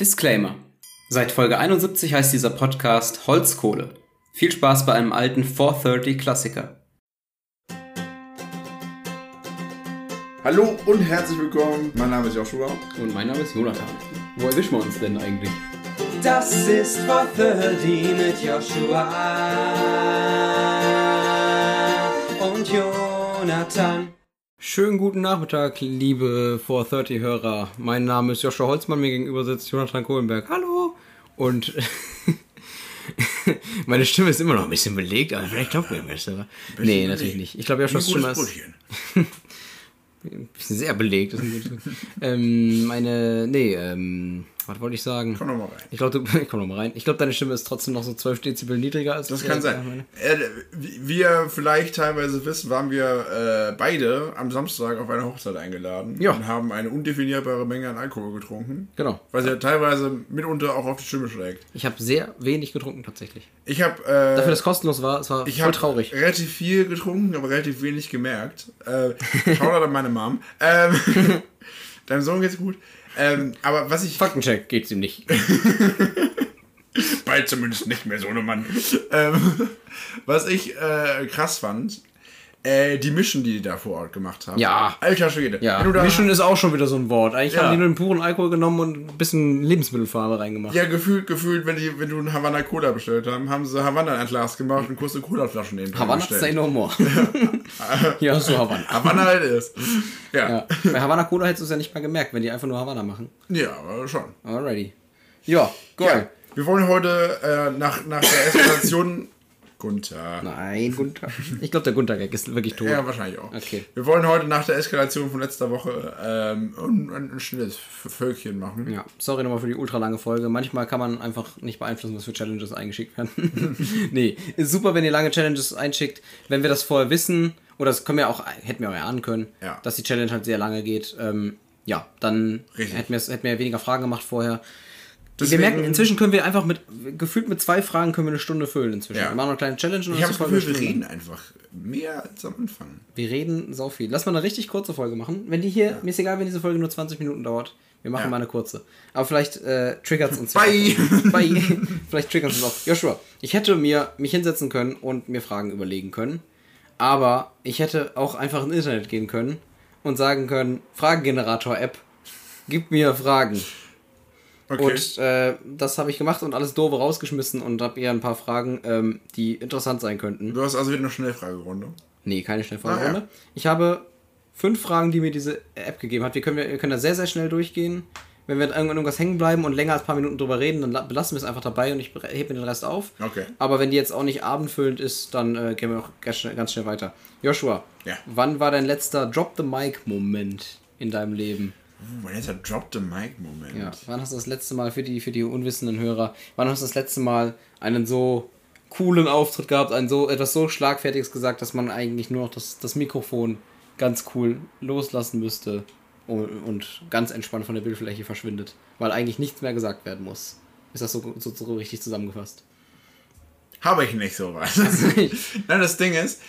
Disclaimer. Seit Folge 71 heißt dieser Podcast Holzkohle. Viel Spaß bei einem alten 430 Klassiker. Hallo und herzlich willkommen. Mein Name ist Joshua. Und mein Name ist Jonathan. Wo erwischen wir uns denn eigentlich? Das ist 430 mit Joshua und Jonathan. Schönen guten Nachmittag, liebe 430-Hörer. Mein Name ist Joshua Holzmann, mir gegenüber sitzt Jonathan Kohlenberg. Hallo! Und meine Stimme ist immer noch ein bisschen belegt, aber vielleicht glaubt mir besser. Nee, natürlich nicht. Ich glaube, Joshuas Stimme ist sehr belegt. Ist ein ähm, meine, nee, ähm, was wollte ich sagen? Komm noch mal rein. Ich glaube, komm noch mal rein. Ich glaube, deine Stimme ist trotzdem noch so 12 Dezibel niedriger als Das kann sein. Äh, ihr vielleicht teilweise wisst, waren wir äh, beide am Samstag auf eine Hochzeit eingeladen Ja. und haben eine undefinierbare Menge an Alkohol getrunken. Genau. Was ja teilweise mitunter auch auf die Stimme schlägt. Ich habe sehr wenig getrunken tatsächlich. Ich habe Dafür, äh, dass es kostenlos war, es war ich voll traurig. relativ viel getrunken, aber relativ wenig gemerkt. Äh, Shoutout an meine Mom. Ähm, deinem Sohn geht's gut. Ähm, aber was ich Faktencheck geht's ihm nicht. Bald zumindest nicht mehr so eine Mann. ähm, was ich äh, krass fand, äh, die Mischen, die die da vor Ort gemacht haben. Ja. Alter Schwede. Ja, Mischen ist auch schon wieder so ein Wort. Eigentlich Ja. haben die nur den puren Alkohol genommen und ein bisschen Lebensmittelfarbe reingemacht. ja, gefühlt, gefühlt, wenn, die, wenn du einen Havanna Cola bestellt haben, haben sie Havanna ein Glas gemacht und kurze Cola-Flaschen neben Havanna say no more. ja, so Havanna. Havanna halt ist. Ja. Ja. Bei Havanna Cola hättest du es ja nicht mal gemerkt, wenn die einfach nur Havanna machen. ja, aber schon. Alrighty. Ja, Ja. geil. Wir wollen heute äh, nach, nach der Eskalation. Gunther. Nein, Gunther. Ich glaube, der Gunther-Gag ist wirklich tot. Ja, wahrscheinlich auch. Okay. Wir wollen heute nach der Eskalation von letzter Woche ähm, ein, ein schnelles Völkchen machen. Ja, sorry nochmal für die ultra lange Folge. Manchmal kann man einfach nicht beeinflussen, was für Challenges eingeschickt werden. nee, ist super, wenn ihr lange Challenges einschickt. Wenn wir das vorher wissen, oder das können wir auch, hätten wir auch erahnen können, Ja. dass die Challenge halt sehr lange geht, ähm, ja, dann Richtig. hätten wir, es- hätten wir weniger Fragen gemacht vorher. Deswegen- wir merken, inzwischen können wir einfach mit, gefühlt mit zwei Fragen können wir eine Stunde füllen inzwischen. Ja. Wir machen noch eine kleine Challenge und Ich habe das Gefühl, wir reden einfach mehr als am Anfang. Wir reden so viel. Lass mal eine richtig kurze Folge machen. Wenn die hier, mir ist egal, wenn diese Folge nur 20 Minuten dauert. Wir machen Ja. mal eine kurze. Aber vielleicht äh, triggert es uns. Bye. ja. Bye. vielleicht triggert es uns auch. Joshua, ich hätte mir mich hinsetzen können und mir Fragen überlegen können. Aber ich hätte auch einfach ins Internet gehen können und sagen können, Fragengenerator-App, gib mir Fragen. Okay. Und äh, das habe ich gemacht und alles doofe rausgeschmissen und habe ihr ein paar Fragen, ähm, die interessant sein könnten. du hast also wieder eine Schnellfragerunde. Nee, keine Schnellfragerunde. Ah, ja. Ich habe fünf Fragen, die mir diese App gegeben hat. Wir können, wir können da sehr, sehr schnell durchgehen. Wenn wir an irgendwas hängen bleiben und länger als ein paar Minuten drüber reden, dann la- belassen wir es einfach dabei und ich hebe mir den Rest auf. Okay. Aber wenn die jetzt auch nicht abendfüllend ist, dann äh, gehen wir auch ganz schnell, ganz schnell weiter. Joshua, Ja. wann war dein letzter Drop-the-Mic-Moment in deinem Leben? Uh, mein letzter Drop the Mic-Moment. Ja, wann hast du das letzte Mal für die, für die unwissenden Hörer, wann hast du das letzte Mal einen so coolen Auftritt gehabt, ein so etwas so schlagfertiges gesagt, dass man eigentlich nur noch das, das Mikrofon ganz cool loslassen müsste und, und ganz entspannt von der Bildfläche verschwindet, weil eigentlich nichts mehr gesagt werden muss. Ist das so, so, so richtig zusammengefasst? Habe ich nicht sowas. Nein, das Ding ist,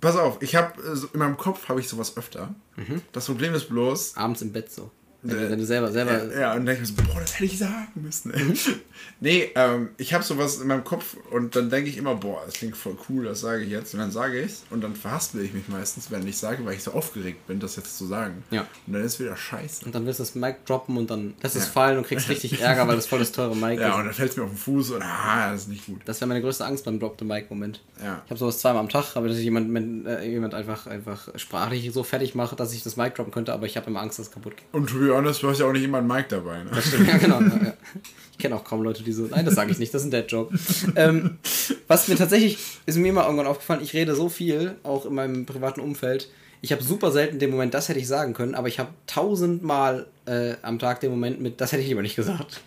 pass auf, ich habe in meinem Kopf habe ich sowas öfter. Mhm. Das Problem ist bloß, Abends im Bett so. Wenn, du- wenn du selber, selber. Ja, ja, und dann denke ich mir so, boah, das hätte ich sagen müssen. ey. Mhm. nee, ähm, ich habe sowas in meinem Kopf und dann denke ich immer, boah, das klingt voll cool, das sage ich jetzt. Und dann sage ich es und dann verhaspel ich mich meistens, wenn ich sage, weil ich so aufgeregt bin, das jetzt zu sagen. Ja. Und dann ist wieder scheiße. Und dann willst du das Mic droppen und dann lässt es Ja. fallen und kriegst richtig Ärger, weil das voll das teure Mic Ja, ist. und dann fällt es mir auf den Fuß und ah, das ist nicht gut. Das wäre meine größte Angst beim Drop-the-Mic-Moment. Ja. Ich habe sowas zweimal am Tag, aber dass ich jemand, wenn, äh, jemand einfach, einfach sprachlich so fertig mache, dass ich das Mic droppen könnte, aber ich habe immer Angst, dass es kaputt geht. Und be honest, du hast ja auch nicht immer ein Mic dabei. Ne? ja, genau. Ja, ja. Ich kenne auch kaum Leute, die so. Nein, das sage ich nicht, das ist ein Dead-Joke. ähm, was mir tatsächlich, ist mir immer irgendwann aufgefallen, ich rede so viel, auch in meinem privaten Umfeld. Ich habe super selten den Moment, das hätte ich sagen können, aber ich habe tausendmal äh, am Tag den Moment mit, das hätte ich lieber nicht gesagt.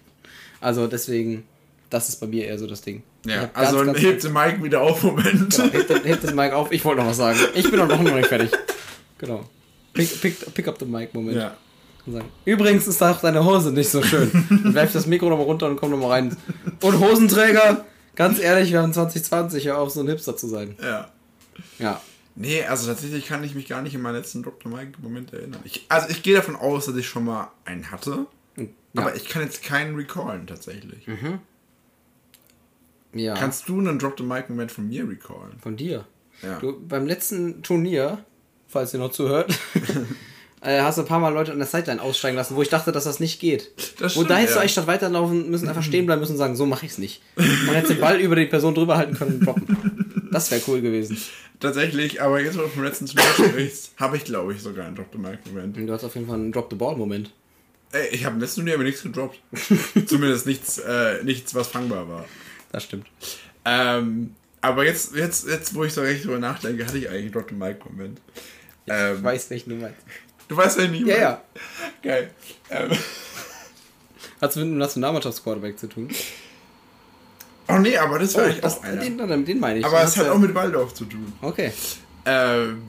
Also deswegen, das ist bei mir eher so das Ding. Ja, also ganz, ganz- hebt den Mic wieder auf, Moment. Genau, hebt, das- hebt das Mic auf. Ich wollte noch was sagen. Ich bin auch noch nicht fertig. Genau. Pick, pick, pick up the mic, Moment. Ja. Und Übrigens ist auch deine Hose nicht so schön. Dann werf das Mikro nochmal runter und komm nochmal rein. Und Hosenträger, ganz ehrlich, wir haben 2020 ja auf so ein Hipster zu sein. ja. Ja. Nee, also tatsächlich kann ich mich gar nicht in meinen letzten Drop the Mic Moment erinnern. Ich, also ich gehe davon aus, dass ich schon mal einen hatte. Aber ich kann jetzt keinen recallen tatsächlich. Ja. Kannst du einen Drop the Mic Moment von mir recallen? Von dir. Ja. Du, beim letzten Turnier, falls ihr noch zuhört, äh, hast du ein paar Mal Leute an der Sideline aussteigen lassen, wo ich dachte, dass das nicht geht. Das wo stimmt, da hättest du ja. eigentlich statt weiterlaufen müssen, einfach stehen bleiben müssen und sagen, so mache ich es nicht. Man hätte den Ball über die Person drüber halten können und droppen. Das wäre cool gewesen. Tatsächlich, aber jetzt, wo du vom letzten Turnier sprichst, habe ich, glaube ich, sogar einen Drop the Mic Moment. Und du hast auf jeden Fall einen Drop-the-Ball-Moment. Ey, ich habe im letzten Turnier aber nichts gedroppt. Zumindest nichts, äh, nichts, was fangbar war. Das stimmt. Ähm, aber jetzt, jetzt, jetzt, wo ich so recht drüber nachdenke, hatte ich eigentlich einen Drop the Mic Moment. Ich Ähm, weiß nicht, du meinst. Du weißt ja nie. Ja, ja. Geil. Ähm, Hat es mit einem Nationalmannschaftsquarterback zu tun? oh nee, aber das war eigentlich das, auch einer. den, den, meine ich. aber es hat auch mit Waldorf zu tun. Okay. Ähm,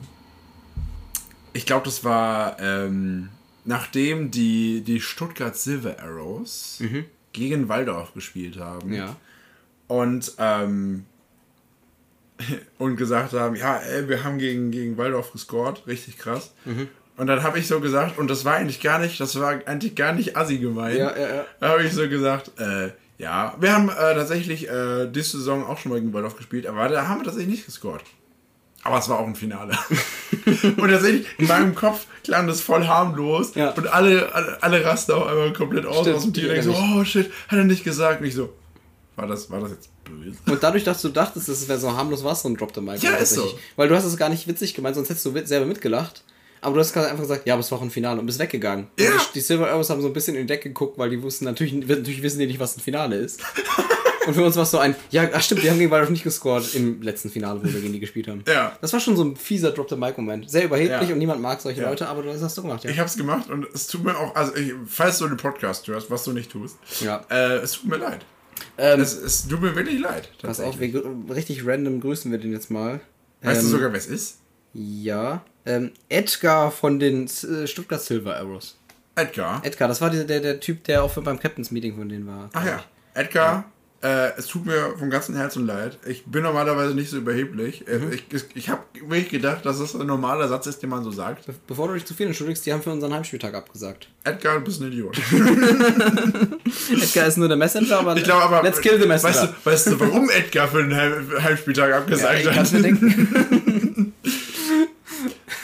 ich glaube, das war ähm, nachdem die, die Stuttgart Silver Arrows gegen Waldorf gespielt haben. Mhm. Ja. Und, ähm, und gesagt haben, ja, ey, wir haben gegen, gegen Waldorf gescored, richtig krass. Mhm. Und dann habe ich so gesagt, und das war eigentlich gar nicht, das war eigentlich gar nicht assi gemeint. Ja, ja, ja. Da habe ich so gesagt, äh, ja, wir haben äh, tatsächlich äh, diese Saison auch schon mal gegen Waldorf gespielt, aber da haben wir tatsächlich nicht gescored. Aber es war auch ein Finale. und tatsächlich, in meinem Kopf klang das voll harmlos. Ja. Und alle, alle, alle rasten auch einmal komplett aus, Stimmt, aus dem Und denken so, oh shit, hat er nicht gesagt. Und ich so, war das, war das jetzt böse? Und dadurch, dass du dachtest, es wäre so harmlos, war es so ein Drop the Mic. Ja, ist so. Weil du hast es gar nicht witzig gemeint, sonst hättest du selber mitgelacht. Aber du hast gerade einfach gesagt, ja, aber es war auch ein Finale und bist weggegangen. Ja. Und die, die Silver Arrows haben so ein bisschen in den Deck geguckt, weil die wussten, natürlich, natürlich wissen die nicht, was ein Finale ist. und für uns war es so ein, ja, ach stimmt, die haben gegen Waldorf nicht gescored im letzten Finale, wo wir gegen die gespielt haben. Ja. Das war schon so ein fieser Drop the Mic Moment. Sehr überheblich Ja. und niemand mag solche Ja. Leute, aber das hast du gemacht, ja. Ich hab's gemacht und es tut mir auch, also ich, falls du den Podcast hörst, was du nicht tust, Ja. äh, es tut mir leid. ähm, Es, es tut mir wirklich leid. pass auf, wir, richtig random grüßen wir den jetzt mal. Weißt du Ähm, sogar, wer es ist? Ja. Ähm, Edgar von den äh, Stuttgart Silver Arrows. Edgar. Edgar, das war der, der, der Typ, der auch beim Captain's Meeting von denen war. Ach ja, Edgar, äh, es tut mir vom ganzen Herzen leid. Ich bin normalerweise nicht so überheblich. Äh, Mhm. Ich, ich, ich habe wirklich gedacht, dass das ein normaler Satz ist, den man so sagt. Be bevor du dich zu viel entschuldigst, die haben für unseren Heimspieltag abgesagt. Edgar, du bist ein Idiot. Edgar ist nur der Messenger, aber, Ich glaube aber. let's kill the messenger. Weißt du, weißt du, warum Edgar für den Heim Heimspieltag ja, abgesagt ich hat?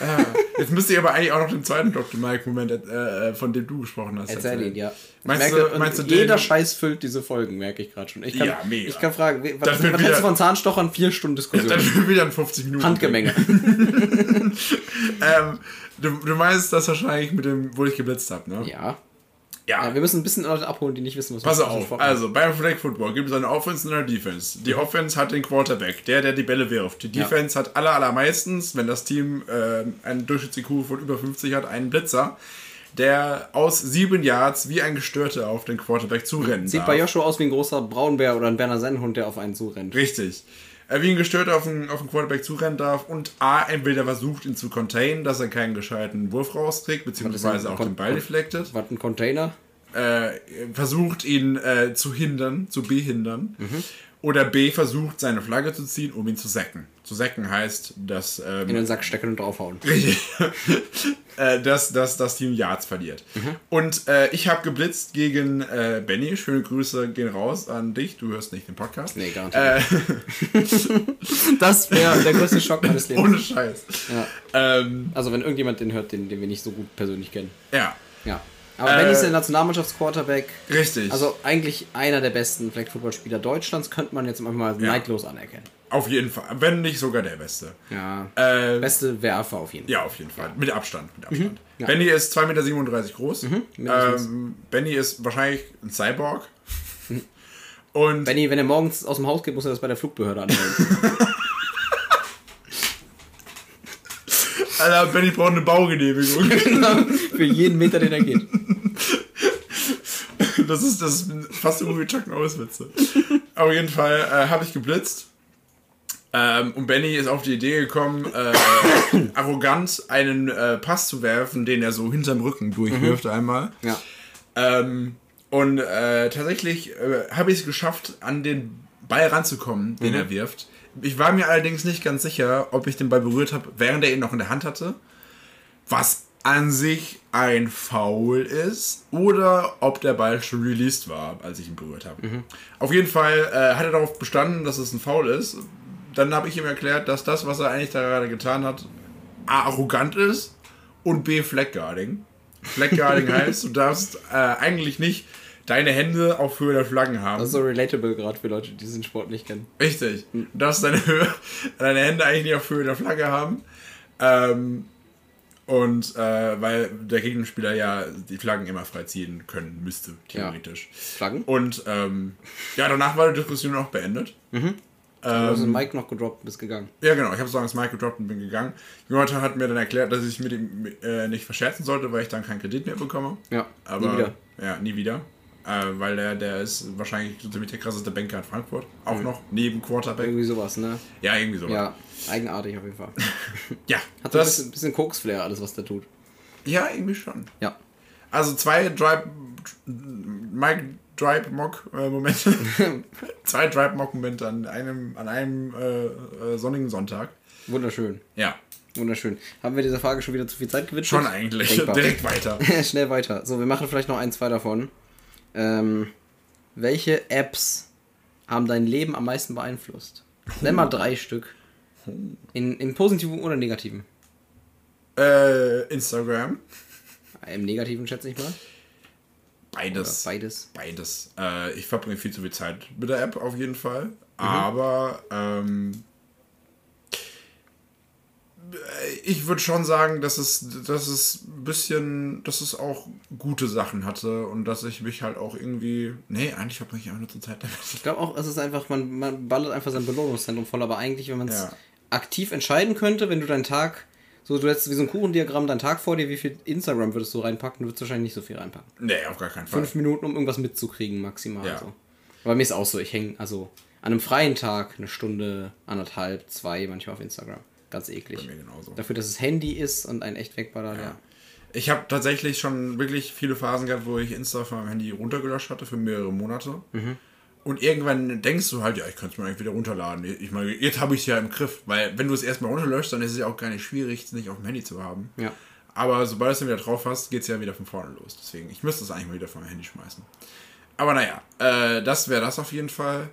Ah, Jetzt müsste ich aber eigentlich auch noch den zweiten Dr. Mike-Moment, äh, von dem du gesprochen hast. Erzähl erzählen. ihn, ja. Meinst merke, du- meinst du jeder den- Scheiß füllt diese Folgen, merke ich gerade schon. Ich kann, Ja, mega. Ich kann fragen, was, was wird hältst wieder- du von Zahnstochern? Vier Stunden Diskussion. Dann wieder in 50 Minuten. Handgemenge. Ähm, du, du meinst das wahrscheinlich mit dem, wo ich geblitzt habe, ne? Ja. Ja. ja. Wir müssen ein bisschen Leute abholen, die nicht wissen, was Pass auf, also beim Flag Football gibt es eine Offense und eine Defense. Die Offense hat den Quarterback, der, der die Bälle wirft. Die Ja. Defense hat aller, allermeistens, wenn das Team äh, einen Durchschnitts-IQ von über 50 hat, einen Blitzer, der aus sieben Yards wie ein Gestörter auf den Quarterback zurennen Sieht darf. bei Joshua aus wie ein großer Braunbär oder ein Berner Sennenhund, der auf einen zurennt. Richtig. Äh, wie ein Gestörter auf den, auf den Quarterback zurennen darf und A, entweder versucht, ihn zu containen, dass er keinen gescheiten Wurf rauskriegt, beziehungsweise auch den Ball deflected. Was, ein Container? äh, versucht, ihn äh, zu hindern, zu behindern. Oder B versucht, seine Flagge zu ziehen, um ihn zu sacken. Zu sacken heißt, dass, In ähm, den Sack stecken und draufhauen. äh, dass, dass das Team Yards verliert. Und äh, ich habe geblitzt gegen äh, Benny. Schöne Grüße gehen raus an dich. Du hörst nicht den Podcast. Nee, garantiert. Äh, Das wäre der größte Schock meines Lebens. ohne Scheiß. Ja. Ähm, Also wenn irgendjemand den hört, den, den wir nicht so gut persönlich kennen. ja, Ja. Aber Äh, Benny ist der Nationalmannschaftsquarterback. richtig. Also eigentlich einer der besten Flag Football-Spieler Deutschlands, könnte man jetzt einfach mal neidlos anerkennen. auf jeden Fall. Wenn nicht sogar der Beste. Ja. Äh, Beste Werfer auf jeden Fall. Ja, auf jeden Fall. Mit Abstand. Mit Abstand. Mhm. Ja. Benny ist 2,37 Meter groß. mindestens. Ähm, Benny ist wahrscheinlich ein Cyborg. Und Benny, wenn er morgens aus dem Haus geht, muss er das bei der Flugbehörde anmelden. Alter, Benny braucht eine Baugenehmigung. Für jeden Meter, den er geht. Das ist, das ist fast so wie Chuck Norris Witze. Auf jeden Fall äh, habe ich geblitzt. Ähm, und Benny ist auf die Idee gekommen, äh, arrogant einen äh, Pass zu werfen, den er so hinterm Rücken durchwirft einmal. Ja. Ähm, und äh, tatsächlich äh, habe ich es geschafft, an den Ball ranzukommen, den er wirft. Ich war mir allerdings nicht ganz sicher, ob ich den Ball berührt habe, während er ihn noch in der Hand hatte. Was an sich ein Foul ist oder ob der Ball schon released war, als ich ihn berührt habe. Auf jeden Fall äh, hat er darauf bestanden, dass es ein Foul ist. Dann habe ich ihm erklärt, dass das, was er eigentlich da gerade getan hat, A, arrogant ist und B, Flaggguarding. Flaggguarding heißt, du darfst äh, eigentlich nicht deine Hände auf Höhe der Flaggen haben. Das ist so relatable gerade für Leute, die diesen Sport nicht kennen. Richtig. Du darfst deine, Höhe, deine Hände eigentlich nicht auf Höhe der Flagge haben. Ähm, und äh, weil der Gegenspieler ja die Flaggen immer frei ziehen können müsste, theoretisch. Flaggen? Und ähm, ja, danach war die Diskussion auch beendet. du hast den Mike noch gedroppt und bist gegangen. Ja, genau. Ich habe so ans Mike gedroppt und bin gegangen. Jonathan hat mir dann erklärt, dass ich mit ihm äh, nicht verscherzen sollte, weil ich dann keinen Kredit mehr bekomme. Ja, Aber, nie wieder. Ja, nie wieder. Äh, weil der, der ist wahrscheinlich so ziemlich der krasseste Banker in Frankfurt. Auch noch neben Quarterback. Irgendwie sowas, ne? Ja, irgendwie so. Ja, eigenartig auf jeden Fall. ja Hat so ein das, bisschen, bisschen Koks-Flair, alles, was der tut. ja, irgendwie schon. Ja. Also zwei Drive, Mike Drive Mock äh, Momente, zwei Drive Mock Momente an einem, an einem äh, äh, sonnigen Sonntag. Wunderschön. Ja, Wunderschön. Haben wir dieser Frage schon wieder zu viel Zeit gewidmet? schon eigentlich. Denkbar. Direkt weiter. Schnell weiter. So, wir machen vielleicht noch ein, zwei davon. Ähm, welche Apps haben dein Leben am meisten beeinflusst? Nenn mal drei Stück. In, in positiven oder negativen? Äh, Instagram. Im negativen schätze ich mal. Oder Beides. beides. Beides. Äh, ich verbringe viel zu viel Zeit mit der App auf jeden Fall. Mhm. Aber ähm, ich würde schon sagen, dass es, dass es ein bisschen, dass es auch gute Sachen hatte und dass ich mich halt auch irgendwie. Nee, eigentlich verbringe ich einfach nur zur Zeit damit. Ich glaube auch, es ist einfach, man, man ballert einfach sein Belohnungszentrum voll, aber eigentlich, wenn man es Ja. aktiv entscheiden könnte, wenn du deinen Tag, so du hättest wie so ein Kuchendiagramm deinen Tag vor dir, wie viel Instagram würdest du reinpacken? Du würdest wahrscheinlich nicht so viel reinpacken. Nee, auf gar keinen Fall. Fünf Minuten, um irgendwas mitzukriegen, maximal. Ja. So. Aber mir ist auch so, ich hänge also an einem freien Tag eine Stunde, anderthalb, zwei manchmal auf Instagram. Ganz eklig. Bei mir genauso. Dafür, dass es Handy ist und ein echt wegballert, ja. Ich habe tatsächlich schon wirklich viele Phasen gehabt, wo ich Insta von meinem Handy runtergelöscht hatte für mehrere Monate. Mhm. Und irgendwann denkst du halt, ja, ich könnte es mir eigentlich wieder runterladen. Ich meine, jetzt habe ich es ja im Griff. Weil wenn du es erstmal runterlöscht, dann ist es ja auch gar nicht schwierig, es nicht auf dem Handy zu haben. Ja. Aber sobald du es dann wieder drauf hast, geht es ja wieder von vorne los. Deswegen, ich müsste es eigentlich mal wieder von meinem Handy schmeißen. Aber naja, äh, das wäre das auf jeden Fall.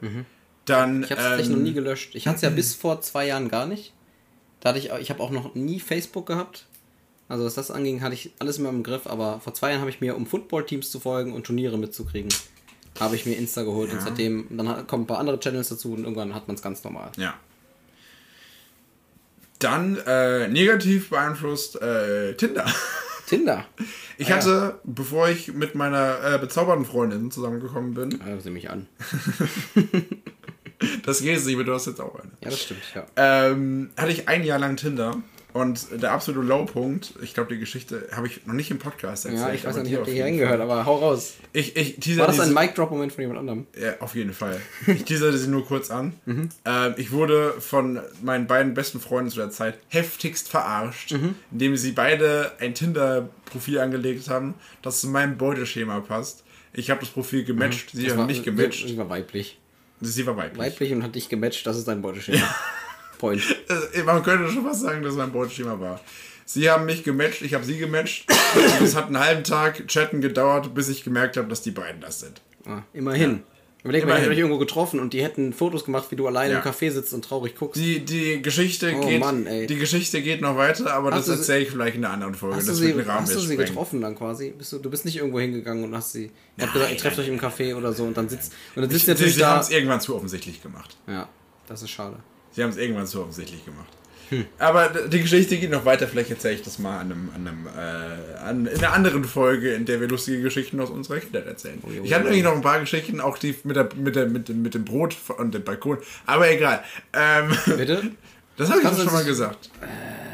Dann, Mhm. Ich habe es ähm, noch nie gelöscht. Ich hatte es ja bis vor zwei Jahren gar nicht. Da hatte ich, ich habe auch noch nie Facebook gehabt. Also was das anging, hatte ich alles immer im Griff. Aber vor zwei Jahren habe ich mir, um Football-Teams zu folgen und Turniere mitzukriegen, habe ich mir Insta geholt. Und Ja. seitdem, dann kommen ein paar andere Channels dazu und irgendwann hat man es ganz normal. Ja. Dann äh, negativ beeinflusst äh, Tinder. Tinder. Ich Ah, ja. hatte, bevor ich mit meiner äh, bezaubernden Freundin zusammengekommen bin, Ja, sieh mich an. das geht nicht, aber du hast jetzt auch eine, Ja, das stimmt, ja. ähm, hatte ich ein Jahr lang Tinder. Und der absolute Lowpunkt, ich glaube, die Geschichte habe ich noch nicht im Podcast erzählt. Ja, ich weiß nicht, ob auf ihr hier jeden hingehört, aber hau raus. Ich, ich War das ein Mic-Drop-Moment von jemand anderem? Ja, auf jeden Fall. Ich teaserte sie nur kurz an. Mhm. Ähm, ich wurde von meinen beiden besten Freunden zu der Zeit heftigst verarscht, Mhm. indem sie beide ein Tinder-Profil angelegt haben, das zu meinem Beuteschema passt. Ich habe das Profil gematcht, sie Mhm. Das haben nicht gematcht. Sie war weiblich. Sie war weiblich. Weiblich und hat dich gematcht, das ist dein Beuteschema. Point. Äh, Man könnte schon fast sagen, dass mein Beuteschema war. Sie haben mich gematcht, ich habe sie gematcht. es hat einen halben Tag Chatten gedauert, bis ich gemerkt habe, dass die beiden das sind. Ah, immerhin. Überleg mal, ich hätte euch irgendwo getroffen und die hätten Fotos gemacht, wie du alleine Ja. im Café sitzt und traurig guckst. Die, die Geschichte Oh geht Mann, ey. die Geschichte geht noch weiter, aber Hast das sie- erzähle ich vielleicht in einer anderen Folge. Hast du sie, hast du sie getroffen dann quasi? Bist du, du bist nicht irgendwo hingegangen und hast sie. Ihr habt gesagt, ihr trefft euch im Café oder so und dann sitzt. Und dann sitzt ihr Sie, natürlich sie haben da. es irgendwann zu offensichtlich gemacht. Ja, das ist schade. Sie haben es irgendwann zu offensichtlich gemacht. Hm. Aber die Geschichte geht noch weiter. Vielleicht erzähle ich das mal an einem, an einem, äh, an, in einer anderen Folge, in der wir lustige Geschichten aus unserer Kindheit erzählen. Oh, jo, ich hatte nämlich noch ein paar Geschichten, auch die mit, der, mit, der, mit, dem, mit dem Brot und dem Balkon. Aber egal. Ähm, Bitte? das habe ich schon mal gesagt.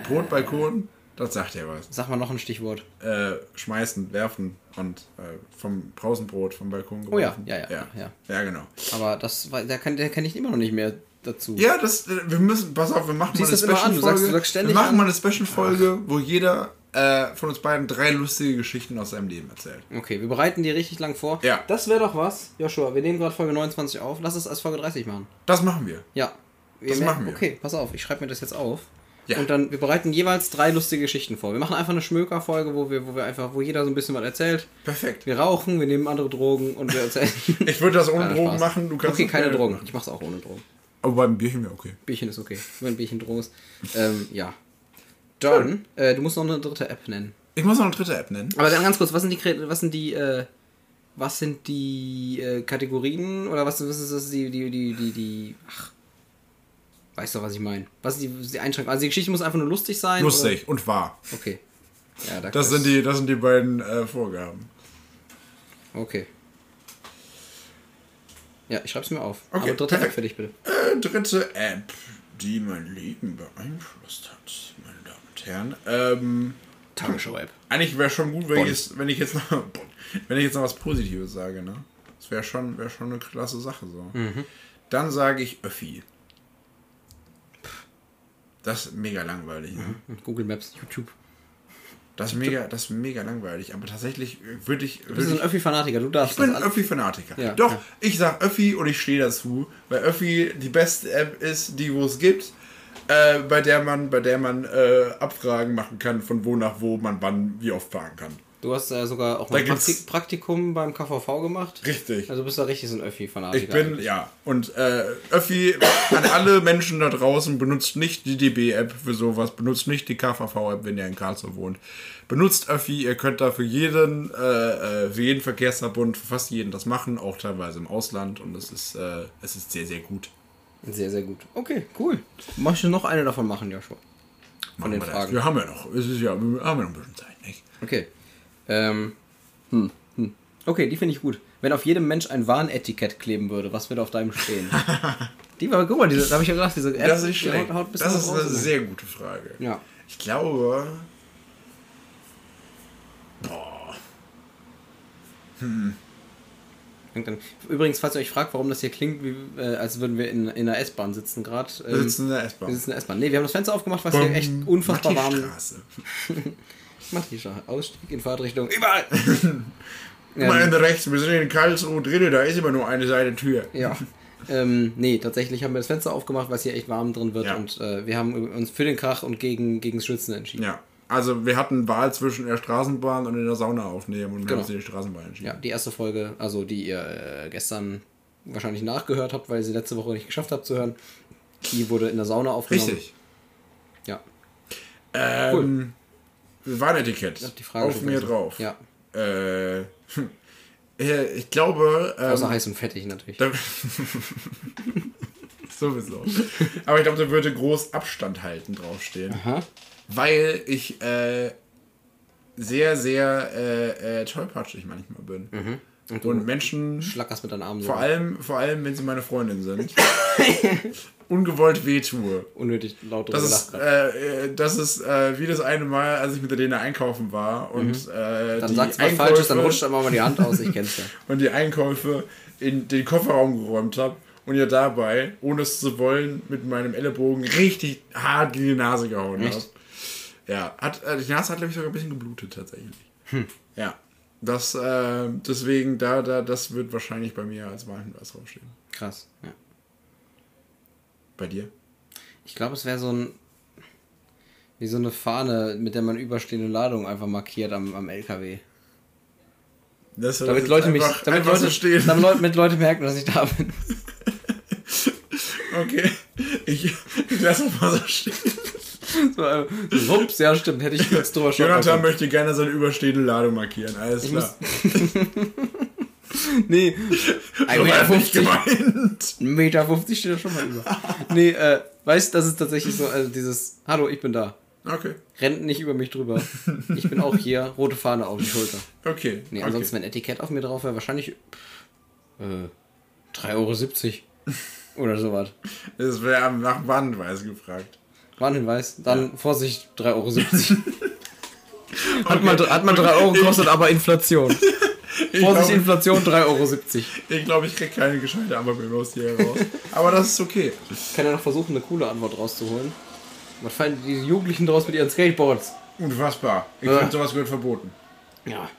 Brot, Balkon, das sagt ja was. Sag mal noch ein Stichwort. Äh, schmeißen, werfen und äh, vom Pausenbrot vom Balkon Oh ja, geworfen. ja, ja, ja. ja. Ja, genau. Aber das war, der kann, der kenne ich immer noch nicht mehr dazu. Ja, das, wir müssen, pass auf, wir machen mal eine Special-Folge. Wir machen mal eine Special-Folge, wo jeder äh, von uns beiden drei lustige Geschichten aus seinem Leben erzählt. Okay, wir bereiten die richtig lang vor. Ja. Das wäre doch was. Joshua, wir nehmen gerade Folge 29 auf. Lass es als Folge 30 machen. Das machen wir. Ja. Wir Das machen wir. Okay, pass auf, ich schreibe mir das jetzt auf. Ja. Und dann, wir bereiten jeweils drei lustige Geschichten vor. Wir machen einfach eine Schmöker-Folge, wo wir, wo wir einfach, wo jeder so ein bisschen was erzählt. Perfekt. Wir rauchen, wir nehmen andere Drogen und wir erzählen. Ich würde das ohne Drogen machen. Du kannst okay, keine Drogen. machen. Ich mach's auch ohne Drogen. Aber beim Bierchen wäre okay. Bierchen ist okay. Wenn ein Bierchen ist. Ähm, ja. Dann, äh, du musst noch eine dritte App nennen. Ich muss noch eine dritte App nennen. Aber dann ganz kurz, was sind die, was sind die, äh, was sind die äh, Kategorien oder was, was ist das, die, die, die, die, die, ach, weißt du, was ich meine? Was ist die, die Einschränkung? Also die Geschichte muss einfach nur lustig sein? Lustig und wahr. Oder? Okay. Ja, da Das sind die, das sind die beiden äh, Vorgaben. Okay. Ja, ich schreib's mir auf. Okay, Aber dritte App perfekt. für dich bitte. Dritte App, die mein Leben beeinflusst hat, meine Damen und Herren. Ähm, Tagesschau-App. eigentlich wäre schon gut, wenn Bonn. ich, jetzt, wenn ich jetzt noch, wenn ich jetzt noch was Positives sage, ne? Das wäre schon, wär schon eine klasse Sache so. Mhm. Dann sage ich Öffi. Das ist mega langweilig. Ne? Und Google Maps, YouTube. Das ist mega, das ist mega langweilig. Aber tatsächlich würde ich, Du bist ein Öffi-Fanatiker, du darfst Ich bin alles- Öffi-Fanatiker. Ja, Doch, ja. ich sag Öffi und ich stehe dazu, weil Öffi die beste App ist, die wo es gibt, äh, bei der man, bei der man äh, Abfragen machen kann, von wo nach wo man wann wie oft fahren kann. Du hast äh, sogar auch gibt's- Praktik Praktikum beim KVV gemacht. Richtig. Also bist du richtig so ein Öffi-Fanatiker. Ich bin, ja. Und äh, Öffi, an alle Menschen da draußen, benutzt nicht die DB-App für sowas, benutzt nicht die KVV-App, wenn ihr in Karlsruhe wohnt. Benutzt Öffi, ihr könnt da für jeden, äh, äh, für jeden Verkehrsverbund, für fast jeden das machen, auch teilweise im Ausland. Und es ist, äh, es ist sehr, sehr gut. Sehr, sehr gut. Okay, cool. Möchtest du noch eine davon machen, Joshua? Von den wir das. Fragen. Wir haben ja noch, es ist ja, wir haben ja noch ein bisschen Zeit, nicht? Okay. Ähm. Hm, hm. Okay, die finde ich gut. Wenn auf jedem Mensch ein Warnetikett kleben würde, was würde auf deinem stehen? die war, guck mal, diese, da habe ich ja gedacht, diese App. Das ist schlecht. haut- haut Das ist eine ne? sehr gute Frage. Ja. Ich glaube. Boah. Dann- Übrigens, falls ihr euch fragt, warum das hier klingt, wie, äh, als würden wir in, in einer S-Bahn sitzen gerade. Wir sitzen in der S-Bahn. wir sitzen in der S-Bahn. Nee, wir haben das Fenster aufgemacht, was hier echt unfassbar warm Matthistraße. Mattischer. Ausstieg in Fahrtrichtung. Überall! Mal ähm, in rechts, wir sind in Karlsruhe drin, da ist immer nur eine Seite Tür. ja. Ähm, nee, tatsächlich haben wir das Fenster aufgemacht, weil es hier echt warm drin wird Ja. und äh, wir haben uns für den Krach und gegen, gegen das Schwitzen entschieden. Ja. Also wir hatten Wahl zwischen der Straßenbahn und in der Sauna aufnehmen und wir Genau. haben uns für die Straßenbahn entschieden. Ja, die erste Folge, also die ihr äh, gestern wahrscheinlich nachgehört habt, weil ihr sie letzte Woche nicht geschafft habt zu hören, die wurde in der Sauna aufgenommen. Richtig. Ja. Ähm, Warnetikett. Auf mir vergessen. drauf. Ja. Äh, ich glaube. Ähm, Außer heiß und fettig natürlich. Sowieso. Aber ich glaube, da würde groß Abstand halten draufstehen. Aha. Weil ich äh, sehr, sehr äh, äh, tollpatschig manchmal bin. Mhm. Und Und Menschen, schlackerst mit deinen Armen so vor allem, vor allem, wenn sie meine Freundin sind, ungewollt wehtue. unnötig laut Das ist, äh, äh, das ist äh, wie das eine Mal, als ich mit der Lena einkaufen war und äh, Mhm. Dann die sagst du was Falsches, dann Einkäufe- rutscht einmal mal die Hand aus, ich kenn's ja. und die Einkäufe in den Kofferraum geräumt habe und ihr dabei, ohne es zu wollen, mit meinem Ellenbogen richtig hart gegen die Nase gehauen habe. Echt? Ja, hat, äh, die Nase hat, glaube ich, sogar ein bisschen geblutet tatsächlich. Hm. Ja. Das, äh, deswegen, da, da, das wird wahrscheinlich bei mir als Warnhinweis draufstehen. Krass, ja. Bei dir? Ich glaube, es wäre so ein. Wie so eine Fahne, mit der man überstehende Ladung einfach markiert am, am LKW. Das Damit Leute mich. einfach, Damit einfach Leute, so stehen. damit Leute, merken, dass ich da bin. Okay. Ich, ich lasse es mal so stehen. So, äh, so, ups, ja, stimmt, hätte ich jetzt drüber schon. Jonathan möchte gerne seine überstehende Ladung markieren. Alles Ich klar. Nee. So 1,50 war das nicht Meter. gemeint. 1,50 Meter 50 steht da schon mal über. Nee, äh, weißt du, das ist tatsächlich so, also dieses, hallo, ich bin da. Okay. Rennt nicht über mich drüber. Ich bin auch hier, rote Fahne auf die Schulter. Okay. Nee, okay. ansonsten, wenn Etikett auf mir drauf wäre, wahrscheinlich äh, 3,70 Euro. Oder sowas. Das wäre nach Warnweise gefragt. Warnhinweis. Dann Vorsicht, 3,70 Euro. hat, man, hat man 3 Euro gekostet, aber Inflation. Ich Vorsicht, glaube, Inflation, 3,70 Euro. ich, glaub, ich krieg keine gescheite Antwort hier raus. Aber das ist okay. Ich kann ja noch versuchen, eine coole Antwort rauszuholen. Was fallen die Jugendlichen draus mit ihren Skateboards? Unfassbar. Ich Ja. finde, sowas gehört verboten. Ja.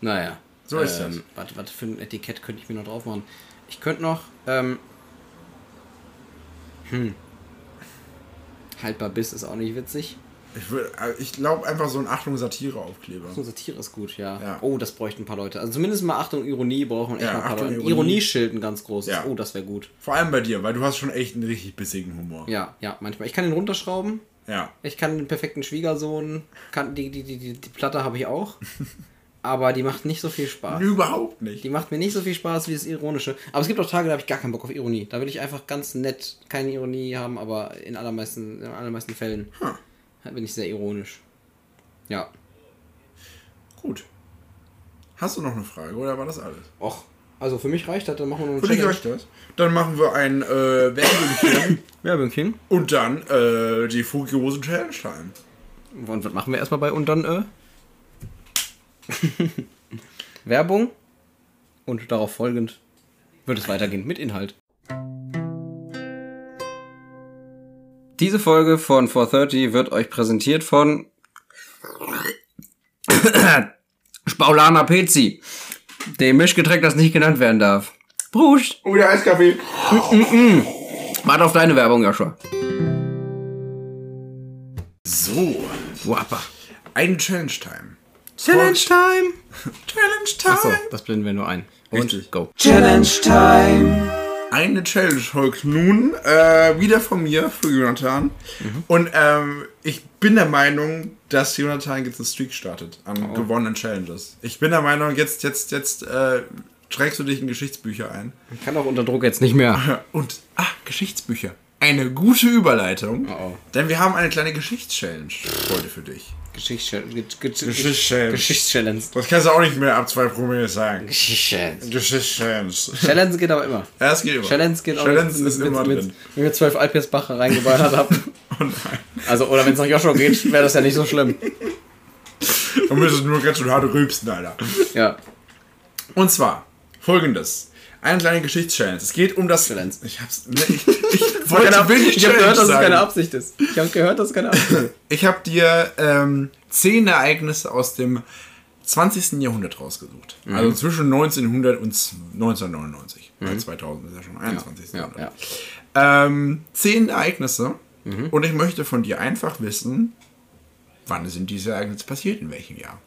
Naja. So ist das. ähm, Was, was für ein Etikett könnte ich mir noch drauf machen? Ich könnte noch, ähm, hm. Haltbar bis ist auch nicht witzig. Ich, äh, ich glaube einfach so ein Achtung Satire-Aufkleber. So Satire ist gut, ja. Ja. Oh, das bräuchten ein paar Leute. Also zumindest mal Achtung, Ironie brauchen echt Ja, mal ein paar Achtung, Leute. Ironie. Ironieschild ein ganz großes. Ja. Oh, das wäre gut. Vor allem bei dir, weil du hast schon echt einen richtig bissigen Humor. Ja, ja, manchmal. Ich kann den runterschrauben. Ja. Ich kann den perfekten Schwiegersohn. Kann, die, die, die, die, die Platte habe ich auch. Aber die macht nicht so viel Spaß. Überhaupt nicht. Die macht mir nicht so viel Spaß wie das Ironische. Aber es gibt auch Tage, da habe ich gar keinen Bock auf Ironie. Da will ich einfach ganz nett keine Ironie haben, aber in allermeisten, in allermeisten Fällen bin ich sehr ironisch. Ja. Gut. Hast du noch eine Frage oder war das alles? Och, also für mich reicht das, dann machen wir noch eine Für dich reicht das. Dann machen wir ein äh, Werbebildchen Werbungchen. und dann äh, die furiosen Challenge Time. Und was machen wir erstmal bei und dann äh? Werbung und darauf folgend wird es weitergehen mit Inhalt. Diese Folge von 430 wird euch präsentiert von Spaulana Pezi, dem Mischgetränk, das nicht genannt werden darf. Brust! Oh, der Eiskaffee. Warte auf deine Werbung, Joshua. So, Wappa. ein Challenge Time. Challenge Time! Challenge Time. Achso, das blenden wir nur ein. Und Richtig. go. Challenge Time. Eine Challenge folgt nun äh, wieder von mir für Jonathan. Und ähm, ich bin der Meinung, dass Jonathan jetzt einen Streak startet an gewonnenen Challenges. Ich bin der Meinung, jetzt, jetzt, jetzt äh, trägst du dich in Geschichtsbücher ein. Ich kann auch unter Druck jetzt nicht mehr. Und, ah, Geschichtsbücher. Eine gute Überleitung. Oh, oh. Denn wir haben eine kleine Geschichtschallenge heute für dich. Geschichtschallenge. Geschichtschallenge. Geschichtschallenge. Das kannst du auch nicht mehr ab zwei Promille sagen. Geschichtschallenge. Geschichtschallenge. Challenge geht aber immer. Ja, es geht immer. Challenge geht auch Challenge mit, ist mit, immer mit, drin. wenn wir zwölf Alpirsbacher reingeballert haben. Oh nein. Also, oder wenn es nach Joshua geht, wäre das ja nicht so schlimm. Du müsstest nur ganz schön hart rülpsen, Alter. Ja. Und zwar folgendes. Eine kleine Geschichtschallenge. Es geht um das. Challenge. Ich hab's. Ne, ich, ich wollte will nicht Ich habe gehört, dass es keine Absicht ist. Ich habe gehört, dass es keine Absicht ist. Ich habe dir ähm, zehn Ereignisse aus dem 20. Jahrhundert rausgesucht. Mhm. Also zwischen 1900 und 1999. Weil 2000 ist ja schon 21. Ja, Jahrhundert. ja. Ähm, zehn Ereignisse. Mhm. Und ich möchte von dir einfach wissen, wann sind diese Ereignisse passiert, in welchem Jahr.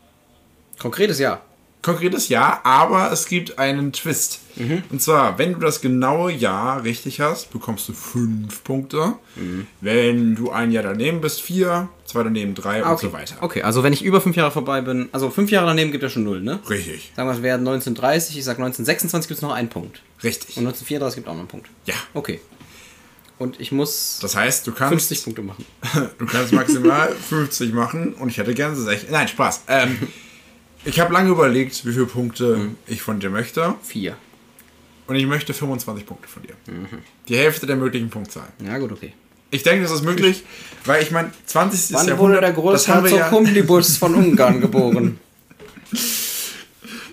Konkretes Ja. Konkretes Jahr, aber es gibt einen Twist. Mhm. Und zwar, wenn du das genaue Jahr richtig hast, bekommst du fünf Punkte. Mhm. Wenn du ein Jahr daneben bist, vier, zwei daneben, drei und Ah, Okay. so weiter. Okay, also wenn ich über fünf Jahre vorbei bin, also fünf Jahre daneben gibt ja schon null, ne? Richtig, Sagen wir, es wäre 1930, ich sag 1926 gibt es noch einen Punkt. richtig. Und 1934 gibt es auch noch einen Punkt. Ja. Okay. Und ich muss Das heißt, du kannst, 50 Punkte machen. du kannst maximal 50 machen und ich hätte gerne 60. Nein, Spaß. Ähm, ich habe lange überlegt, wie viele Punkte Mhm. ich von dir möchte. Vier. Und ich möchte 25 Punkte von dir. Mhm. Die Hälfte der möglichen Punktzahl. Ja, gut, okay. Ich denke, das ist möglich, weil ich meine, 20. Wann Jahrhundert, wurde der Großherzog ja, Humblibus von Ungarn geboren?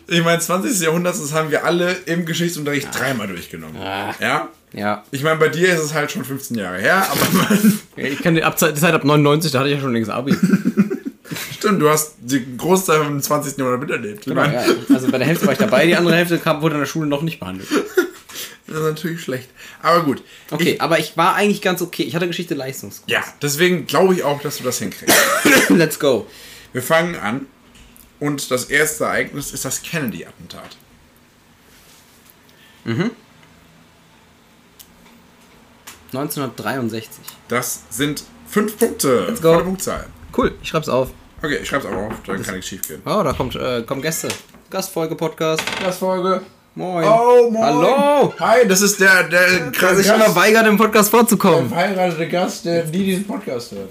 Ich meine, 20. Jahrhundert, das haben wir alle im Geschichtsunterricht dreimal durchgenommen. Ah. Ja? Ja. Ich meine, bei dir ist es halt schon 15 Jahre her, aber man, Ich kann die, ab, die Zeit ab 99, da hatte ich ja schon längst Abi. stimmt, du hast den Großteil vom 20. Jahrhundert miterlebt. Genau, ja. Also bei der Hälfte war ich dabei, die andere Hälfte kam, wurde in der Schule noch nicht behandelt. Das ist natürlich schlecht. Aber gut. Okay, Ich, aber ich war eigentlich ganz okay. Ich hatte Geschichte Leistungskurs. ja, deswegen glaube ich auch, dass du das hinkriegst. Let's go. Wir fangen an. Und das erste Ereignis ist das Kennedy-Attentat. 1963. Das sind fünf Punkte. go. Volle Punktzahl. Cool, ich schreib's auf. Okay, ich schreib's aber auf, dann kann nichts schief gehen. Oh, da kommt, äh, kommen Gäste. Gastfolge-Podcast. Gastfolge. Moin. Oh, moin. Hallo. Hi, das ist der, der, Der sich immer weigert, im Podcast vorzukommen. verheiratete Gast, der nie diesen Podcast hört.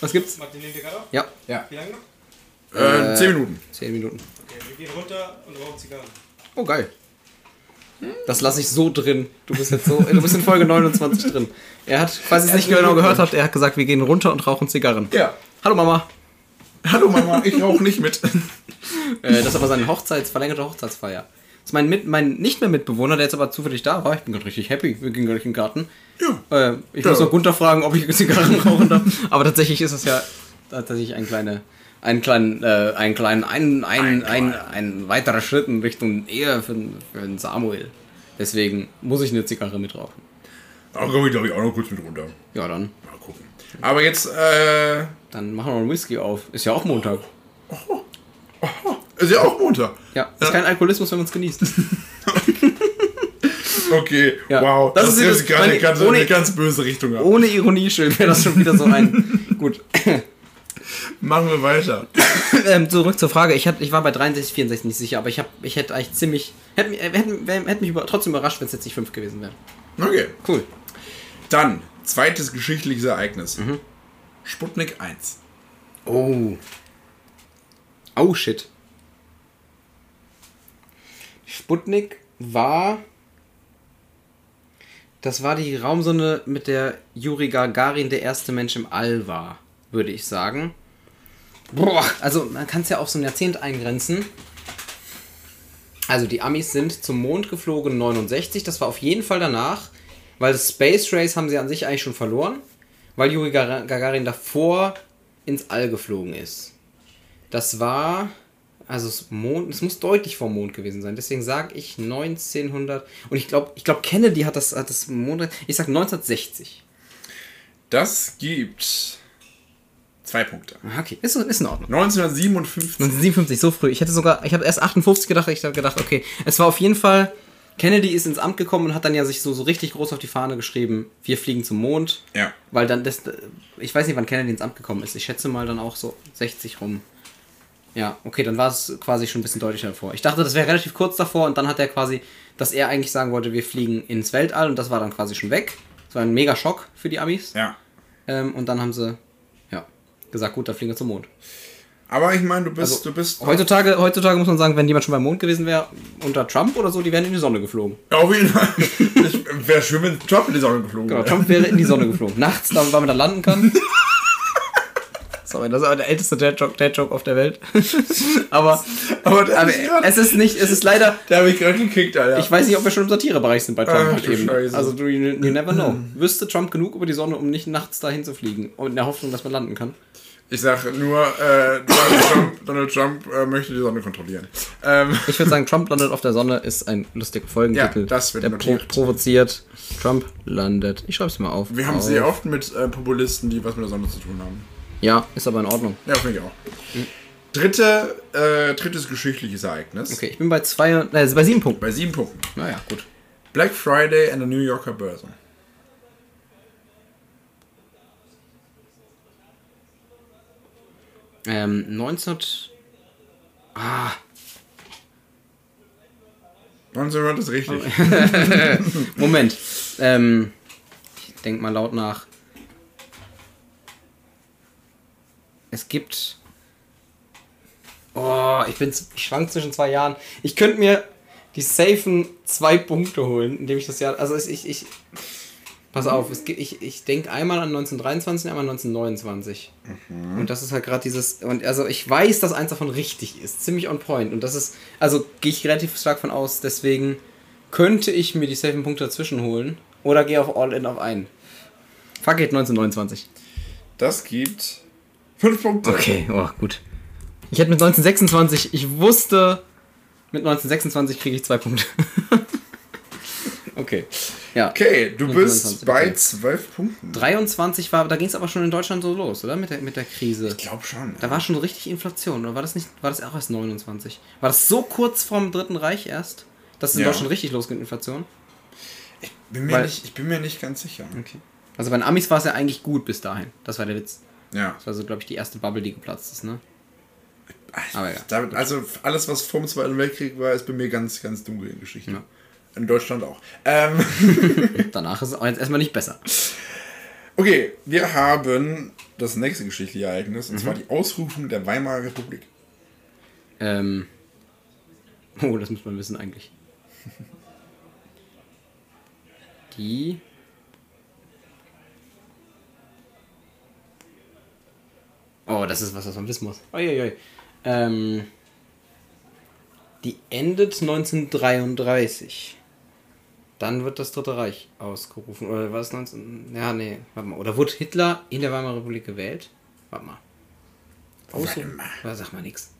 Was gibt's? Gerade auf? Ja, Ja. Wie lange noch? Äh, zehn Minuten. 10 Minuten. Okay, wir gehen runter und rauchen Zigarren. Oh, geil. Das lasse ich so drin. Du bist jetzt so, du bist in Folge 29 drin. Er hat, falls ihr es nicht genau gehört habt, er hat gesagt, wir gehen runter und rauchen Zigarren. Ja. Hallo Mama. Hallo Mama, ich rauche nicht mit. Äh, das ist aber seine Hochzeits, verlängerte Hochzeitsfeier. Das ist mein, mit, mein nicht mehr Mitbewohner, der jetzt aber zufällig da war. Ich bin gerade richtig happy. Wir gehen gleich in den Garten. Ja. Äh, ich Ja. muss noch Gunther fragen, ob ich Zigarren rauchen darf. Aber tatsächlich ist es ja tatsächlich ein kleiner, ein kleinen, äh, ein kleinen, ein, ein, ein, ein weiterer Schritt in Richtung Ehe für, für den Samuel. Deswegen muss ich eine Zigarre mit rauchen. Da komme ich, glaube ich, auch noch kurz mit runter. Ja, dann. Aber jetzt, äh, Dann machen wir einen Whisky auf. Ist ja auch Montag. ist ja auch Montag. Ja, ist kein Alkoholismus, wenn man es genießt. Okay, Ja. wow. Das Das, ist jetzt- gerade meine- ganz, ohne- eine ganz böse Richtung. ab. Ohne Ironie schön wäre das schon wieder so ein. Gut. Machen wir weiter. ähm, zurück zur Frage. Ich, hatte, ich war bei 63, 64 nicht sicher, aber ich, hab, ich hätte eigentlich ziemlich. Hätte, hätte, hätte mich über, trotzdem überrascht, wenn es jetzt nicht 5 gewesen wäre. Okay. Cool. Dann, zweites geschichtliches Ereignis. Mhm. Sputnik 1. Oh. Oh shit. Sputnik war. Das war die Raumsonde, mit der Juri Gagarin der erste Mensch im All war, würde ich sagen. Boah, also man kann es ja auf so ein Jahrzehnt eingrenzen. Also die Amis sind zum Mond geflogen 69, das war auf jeden Fall danach, weil das Space Race haben sie an sich eigentlich schon verloren, weil Juri Gar- Gagarin davor ins All geflogen ist. Das war, also das Mond, es muss deutlich vor Mond gewesen sein. Deswegen sage ich 1900 und ich glaube, ich glaube Kennedy hat das, hat das Mond, ich sag 1960. Das gibt zwei Punkte. Ah, Okay, ist, ist in Ordnung. 1957. 1957, so früh. Ich hätte sogar, ich habe erst 58 gedacht, ich habe gedacht, okay, es war auf jeden Fall, Kennedy ist ins Amt gekommen und hat dann ja sich so, so richtig groß auf die Fahne geschrieben, wir fliegen zum Mond. Ja. Weil dann das, ich weiß nicht, wann Kennedy ins Amt gekommen ist. Ich schätze mal dann auch so 60 rum. Ja, okay, dann war es quasi schon ein bisschen deutlicher davor. Ich dachte, das wäre relativ kurz davor und dann hat er quasi, dass er eigentlich sagen wollte, wir fliegen ins Weltall und das war dann quasi schon weg. Das war ein mega Schock für die Amis. Ja. Ähm, und dann haben sie, ja, gesagt, gut, dann fliegen wir zum Mond. Aber ich meine, du bist, Also, du bist. Heutzutage, heutzutage muss man sagen, wenn jemand schon beim Mond gewesen wäre, unter Trump oder so, die wären in die Sonne geflogen. Ja, auf jeden Fall. Wäre schön, wenn Trump in die Sonne geflogen Genau, wäre. Trump wäre in die Sonne geflogen. Nachts, weil man da landen kann. Sorry, das ist aber der älteste Dad-Joke Dad -Joke auf der Welt. aber Aber, aber es ist nicht, es ist leider, der habe ich gerade gekickt, Alter. ich weiß nicht, ob wir schon im Satirebereich sind bei Trump Ach, halt eben. Scheiße. Also du, you, you never know. Wüsste Trump genug über die Sonne, um nicht nachts dahin zu fliegen? Und in der Hoffnung, dass man landen kann. Ich sag nur, äh, Donald Trump, Donald Trump äh, möchte die Sonne kontrollieren. Ähm, Ich würde sagen, Trump landet auf der Sonne ist ein lustiger Folgentitel. Ja, das wird der pro provoziert. Trump landet. Ich schreibe es mal auf. wir haben auf. sehr oft mit äh, Populisten, die was mit der Sonne zu tun haben. Ja, ist aber in Ordnung. Ja, finde ich auch. Dritte, äh, drittes geschichtliches Ereignis. Okay, ich bin bei zwei, äh, bei sieben Punkten. Bei sieben Punkten. Naja, gut. Black Friday an der New Yorker Börse. Ähm, 19. Ah, 1900 ist richtig. Moment. ähm, ich denk mal laut nach. Es gibt. Oh, ich bin ich schwank zwischen zwei Jahren. Ich könnte mir die safen zwei Punkte holen, indem ich das Jahr. Also ich. ich pass auf, es gibt, ich, ich denke einmal an 1923 und einmal an 1929. Und das ist halt gerade dieses. Und also ich weiß, dass eins davon richtig ist. Ziemlich on point. Und das ist. Also gehe ich relativ stark von aus. Deswegen könnte ich mir die safen Punkte dazwischen holen. Oder gehe auf All-In auf einen. Fuck it, 1929. Das gibt fünf Punkte. Okay, oh, gut. Ich hätte mit 1926, ich wusste, mit 1926 kriege ich zwei Punkte. okay. Ja. Okay, du bist 1929, bei okay. zwölf Punkten. 23 war, da ging es aber schon in Deutschland so los, oder? Mit der, mit der Krise. Ich glaube schon. Da war schon richtig Inflation, oder war das nicht, war das auch erst 29? War das so kurz vorm Dritten Reich erst, dass es in Ja. Deutschland richtig losgeht, Inflation? bin mir weil- nicht, ich bin mir nicht ganz sicher. Okay. Also bei den Amis war es ja eigentlich gut bis dahin. Das war der Witz. Ja. Das war so, glaube ich, die erste Bubble, die geplatzt ist, ne? Aber ja. Damit, also alles, was vor dem Zweiten Weltkrieg war, ist bei mir ganz, ganz dunkel in Geschichte. Ja. In Deutschland auch. Ähm, Danach ist es auch jetzt erstmal nicht besser. okay, wir haben das nächste geschichtliche Ereignis, Mhm. und zwar die Ausrufung der Weimarer Republik. Ähm. Oh, das muss man wissen eigentlich. Die. Oh, das ist was, was man wissen muss. Uiuiui. Ähm. Die endet 1933. Dann wird das Dritte Reich ausgerufen. Oder war es 19. Ja, nee, warte mal. Oder wurde Hitler in der Weimarer Republik gewählt? Warte mal. Ausrufen? Oder sag mal nix.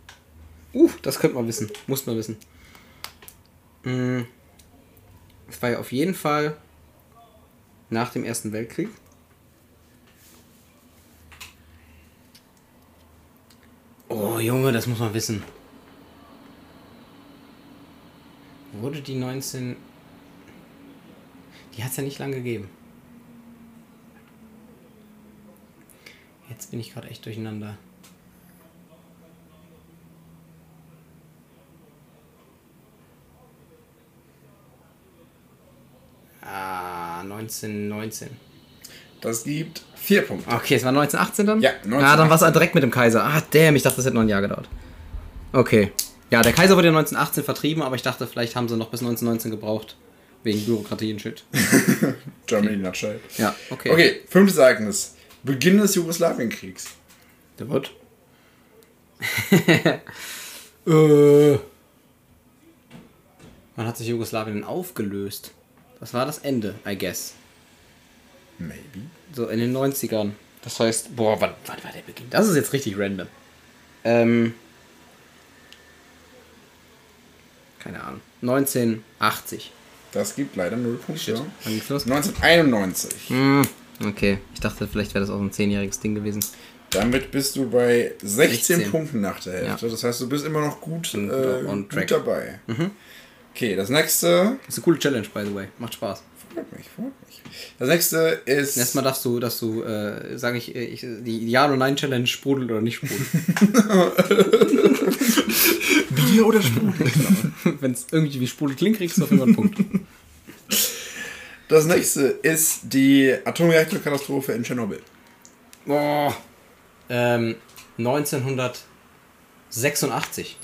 Uh, das könnte man wissen. Muss man wissen. Mm. Es war ja auf jeden Fall Nach dem Ersten Weltkrieg. Oh, Junge, das muss man wissen. Wurde die 19. Die hat es ja nicht lange gegeben. Jetzt bin ich gerade echt durcheinander. Ah, 1919. Das gibt vier Punkte. Okay, es war 1918 dann? Ja, Ah, dann war es 1918. direkt mit dem Kaiser. Ah, damn, ich dachte, das hätte noch ein Jahr gedauert. Okay. Ja, der Kaiser wurde ja 1918 vertrieben, aber ich dachte, vielleicht haben sie noch bis 1919 gebraucht. Wegen Bürokratie und Shit. Germany Nutshell. Ja, okay. Okay, fünftes Ereignis. Beginn des Jugoslawienkriegs. Der wird. äh. Wann hat sich Jugoslawien denn aufgelöst? Das war das Ende, I guess. Maybe. So in den 90ern. Das heißt, boah, wann, wann war der Beginn? Das ist jetzt richtig random. Ähm. Keine Ahnung. 1980. Das gibt leider null Punkte. Shit. Wann geht's los? 1991. Hm, okay. Ich dachte, vielleicht wäre das auch ein zehnjähriges Ding gewesen. Damit bist du bei 16, 16. Punkten nach der Hälfte. Das heißt, du bist immer noch gut, äh, gut dabei. Okay, das nächste. Das ist eine coole Challenge, by the way. Macht Spaß. Freut mich, freut mich. Das nächste ist. Erstmal darfst du, dass du, äh, sage ich, äh, ich, die Ja- oder Nein-Challenge sprudelt oder nicht sprudelt. Bier oder Sprudel? Wenn es irgendwie wie sprudelt klingt, kriegst du auf jeden Fall einen Punkt. Das nächste ist die Atomreaktorkatastrophe in Tschernobyl. Boah. Ähm, 1986.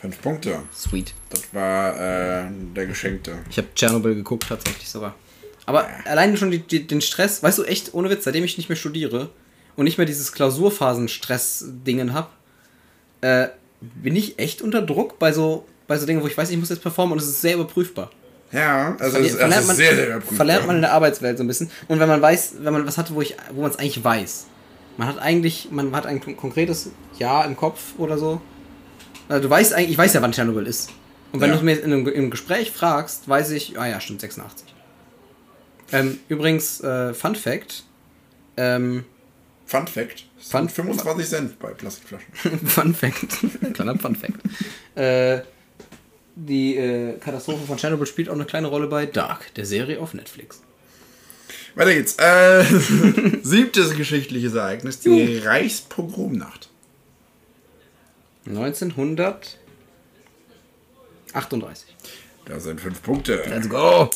Fünf Punkte. Sweet. Das war äh, der Geschenkte. Ich habe Tschernobyl geguckt, tatsächlich sogar. Aber allein schon die, die, den Stress, weißt du echt, ohne Witz, seitdem ich nicht mehr studiere und nicht mehr dieses Klausurphasen-Stress-Dingen habe, äh, bin ich echt unter Druck bei so, bei so Dingen, wo ich weiß, ich muss jetzt performen und es ist sehr überprüfbar. Ja, also Verli- das, das ist sehr, sehr überprüfbar. verlernt man in der Arbeitswelt so ein bisschen. Und wenn man weiß, wenn man was hat, wo, ich, wo man es eigentlich weiß. Man hat eigentlich, man hat ein kon- konkretes Ja im Kopf oder so. Also du weißt eigentlich, ich weiß ja, wann Tschernobyl ist. Und wenn Ja. du mir in einem, im Gespräch fragst, weiß ich, ah ja, stimmt, 86. Ähm, übrigens, äh, Fun Fact. Ähm, Fun Fact. Fun- sind 25 Cent bei Plastikflaschen. Fun Fact. Kleiner Fun Fact. Äh, die äh, Katastrophe von Tschernobyl spielt auch eine kleine Rolle bei Dark, der Serie auf Netflix. Weiter geht's. Äh, siebtes geschichtliches Ereignis, die Reichspogromnacht. 1938. Da sind fünf Punkte. Let's go!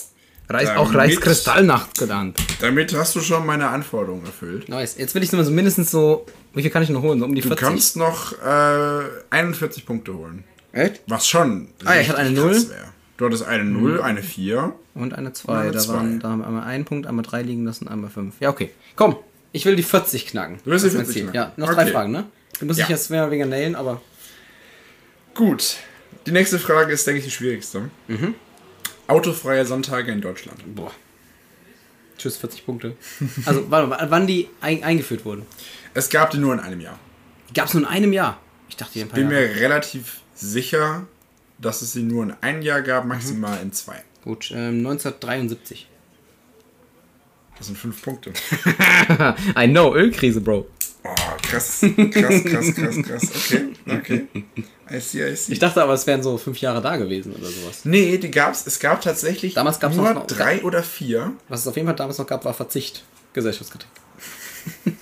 Reis, auch Reichskristallnacht genannt. Damit hast du schon meine Anforderungen erfüllt. Nice. Jetzt will ich so mindestens so. Wie viel kann ich noch holen? So um die Du 40? kannst noch äh, 41 Punkte holen. Echt? Was schon. Ah ja, ich hatte eine richtig Null. krass wär. Du hattest eine 0, eine 4. Und eine 2. Eine Da, zwei. waren, da haben wir einmal einen Punkt, einmal drei liegen lassen, einmal fünf. Ja, okay. Komm, ich will die 40 knacken. Du willst die Das ist mein 40 Ziel. knacken? Ja, noch drei Okay. Fragen, ne? Du musst Ja. dich jetzt mehr wegen nailen, aber. Gut. Die nächste Frage ist, denke ich, die schwierigste. Mhm. Autofreie Sonntage in Deutschland. Boah. Tschüss, 40 Punkte. Also, warte mal, wann die ein, eingeführt wurden? Es gab die nur in einem Jahr. Gab es nur in einem Jahr? Ich dachte, die ein paar Bin Jahre. mir relativ sicher, dass es sie nur in einem Jahr gab, Mhm. maximal in zwei. Gut, ähm, 1973. Das sind fünf Punkte. I know, Ölkrise, Bro. Oh, krass, krass, krass, krass, krass. Okay, okay. I see, I see. Ich dachte aber, es wären so fünf Jahre da gewesen oder sowas. Nee, die gab's. Es gab tatsächlich Damals gab's nur noch- drei oder vier. Was es auf jeden Fall damals noch gab, war Verzicht. Gesellschaftskritik.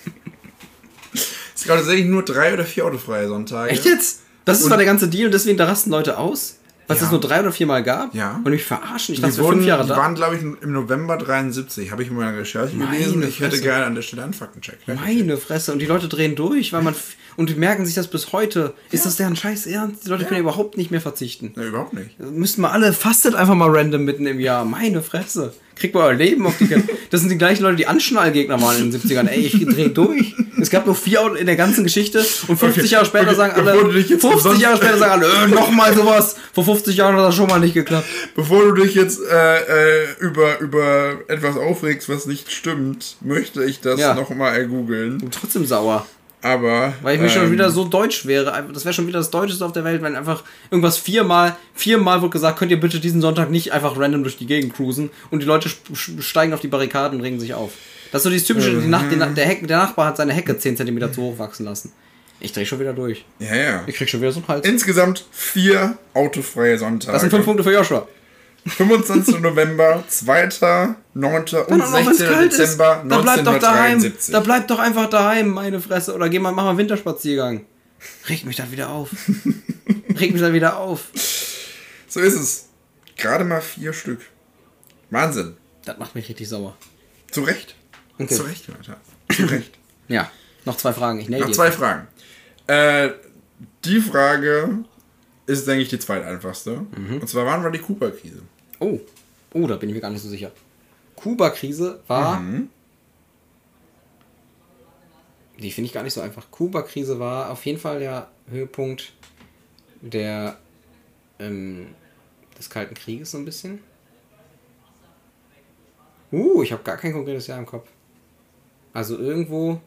Es gab tatsächlich nur drei oder vier autofreie Sonntage. Echt jetzt? Das ist Und- zwar der ganze Deal und deswegen da rasten Leute aus? Es Ja. das nur drei oder vier Mal gab? Ja. Und mich verarschen? Ich Die, dachte, es wurden, fünf Jahre die da. waren, glaube ich, im November 73. Habe ich in meiner Recherche Meine gelesen. Ich hätte gerne an der Stelle einen Faktencheck. Meine Fresse. Und die Leute drehen durch, weil man. Und die merken sich das bis heute. Ist das deren Scheiß Ernst? Die Leute können überhaupt nicht mehr verzichten. Nee, überhaupt nicht. Müssten wir alle, fastet einfach mal random mitten im Jahr. Meine Fresse. Kriegt mal euer Leben auf die Kette. Das sind die gleichen Leute, die Anschnallgegner waren in den 70ern. Ey, ich dreh durch. Es gab nur vier Autos in der ganzen Geschichte und 50 Okay, Jahre später okay, sagen bevor du alle. dich jetzt 50 umsonst- Jahre später sagen alle, äh, nochmal sowas. Vor 50 Jahren hat das schon mal nicht geklappt. Bevor du dich jetzt äh, äh, über, über etwas aufregst, was nicht stimmt, möchte ich das Ja. nochmal ergoogeln. Und trotzdem sauer. Aber. Weil ich mir schon ähm, wieder so deutsch wäre. Das wäre schon wieder das Deutscheste auf der Welt, wenn einfach irgendwas viermal, viermal wird gesagt, könnt ihr bitte diesen Sonntag nicht einfach random durch die Gegend cruisen und die Leute steigen auf die Barrikaden und regen sich auf. Das ist so dieses typische, die Nacht, Na- der, Heck, der Nachbar hat seine Hecke 10 cm zu hoch wachsen lassen. Ich dreh schon wieder durch. Ja, ja. Ich krieg schon wieder so einen Hals. Insgesamt vier autofreie Sonntage. Das sind fünf Punkte für Joshua. 25. November, 2., 9. und Dann auch noch, wenn's 16. kalt ist. Dezember Da bleibt doch daheim. 1973. Da bleibt doch einfach daheim, meine Fresse. Oder geh mal, mach mal Winterspaziergang. Regt mich dann wieder auf. Regt mich dann wieder auf. So ist es. Gerade mal vier Stück. Wahnsinn. Das macht mich richtig sauer. Zu Recht. Okay. Zu Recht, Leute. Zu Recht. Ja, noch zwei Fragen. Ich Noch zwei. Fragen. Äh, die Frage ist, denke ich, die zweiteinfachste. Mhm. Und zwar, wann war die Kuba-Krise? Oh. Oh, da bin ich mir gar nicht so sicher. Kuba-Krise war. Mhm. Die finde ich gar nicht so einfach. Kuba-Krise war auf jeden Fall der Höhepunkt der ähm, des Kalten Krieges so ein bisschen. Uh, ich habe gar kein konkretes Jahr im Kopf. Also irgendwo.